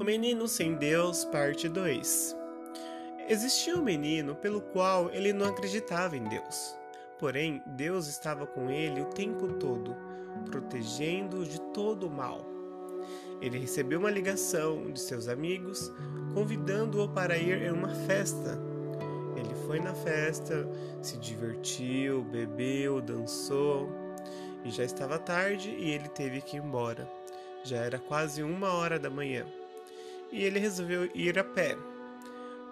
O Menino Sem Deus, parte 2 Existia um menino pelo qual ele não acreditava em Deus. Porém, Deus estava com ele o tempo todo, protegendo-o de todo o mal. Ele recebeu uma ligação de seus amigos, convidando-o para ir em uma festa. Ele foi na festa, se divertiu, bebeu, dançou, e já estava tarde e ele teve que ir embora. Já era quase uma hora da manhã e ele resolveu ir a pé.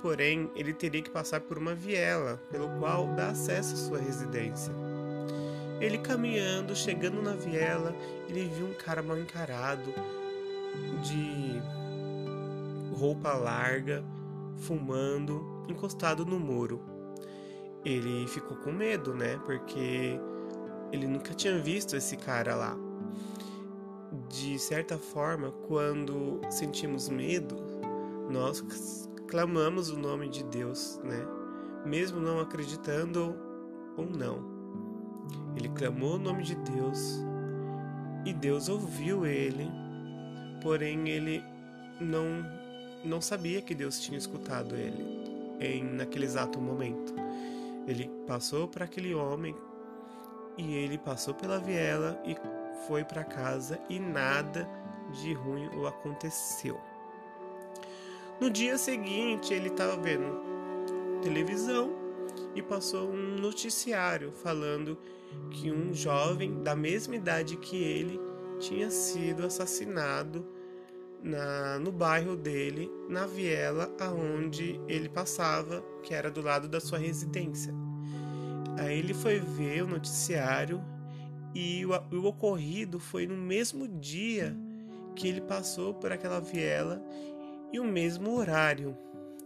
Porém, ele teria que passar por uma viela, pelo qual dá acesso à sua residência. Ele caminhando, chegando na viela, ele viu um cara mal encarado, de roupa larga, fumando, encostado no muro. Ele ficou com medo, né? Porque ele nunca tinha visto esse cara lá de certa forma, quando sentimos medo, nós clamamos o nome de Deus, né? Mesmo não acreditando ou não. Ele clamou o nome de Deus e Deus ouviu ele, porém ele não não sabia que Deus tinha escutado ele em naquele exato momento. Ele passou para aquele homem e ele passou pela viela e foi para casa e nada de ruim o aconteceu. No dia seguinte, ele estava vendo televisão e passou um noticiário falando que um jovem da mesma idade que ele tinha sido assassinado na, no bairro dele, na viela aonde ele passava, que era do lado da sua residência. Aí ele foi ver o noticiário e o, o ocorrido foi no mesmo dia que ele passou por aquela viela e o mesmo horário.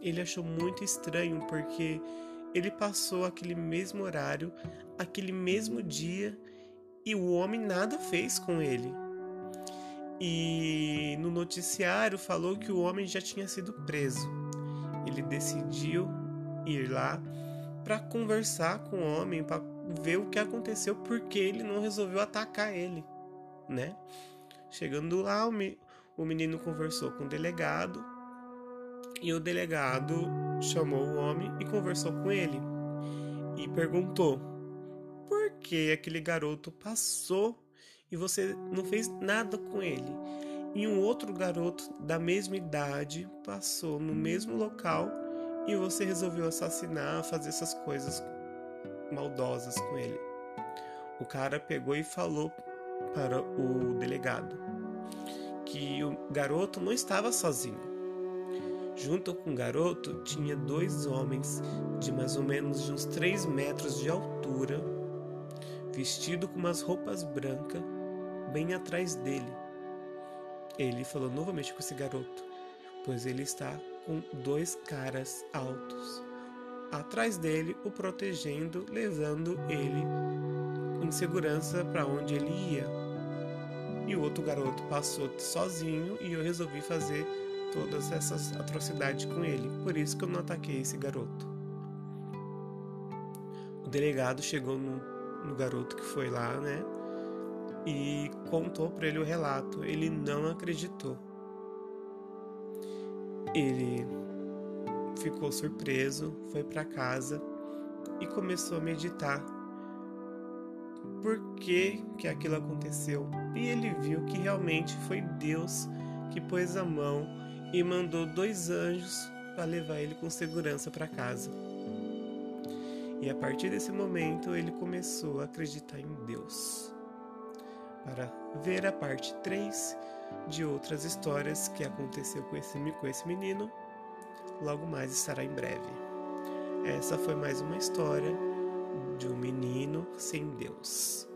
Ele achou muito estranho porque ele passou aquele mesmo horário, aquele mesmo dia e o homem nada fez com ele. E no noticiário falou que o homem já tinha sido preso. Ele decidiu ir lá para conversar com o homem, para ver o que aconteceu, porque ele não resolveu atacar ele, né? Chegando lá, o menino conversou com o delegado e o delegado chamou o homem e conversou com ele e perguntou por que aquele garoto passou e você não fez nada com ele. E um outro garoto da mesma idade passou no mesmo local e você resolveu assassinar, fazer essas coisas maldosas com ele. O cara pegou e falou para o delegado que o garoto não estava sozinho. Junto com o garoto tinha dois homens de mais ou menos de uns 3 metros de altura, vestido com umas roupas brancas, bem atrás dele. Ele falou novamente com esse garoto, pois ele está com dois caras altos atrás dele, o protegendo, levando ele em segurança para onde ele ia. E o outro garoto passou sozinho e eu resolvi fazer todas essas atrocidades com ele. Por isso que eu não ataquei esse garoto. O delegado chegou no, no garoto que foi lá, né? E contou para ele o relato. Ele não acreditou. Ele ficou surpreso, foi para casa e começou a meditar. Por que, que aquilo aconteceu? E ele viu que realmente foi Deus que pôs a mão e mandou dois anjos para levar ele com segurança para casa. E a partir desse momento ele começou a acreditar em Deus. Para ver a parte 3 de outras histórias que aconteceu com esse, com esse menino logo mais estará em breve. Essa foi mais uma história de um menino sem Deus.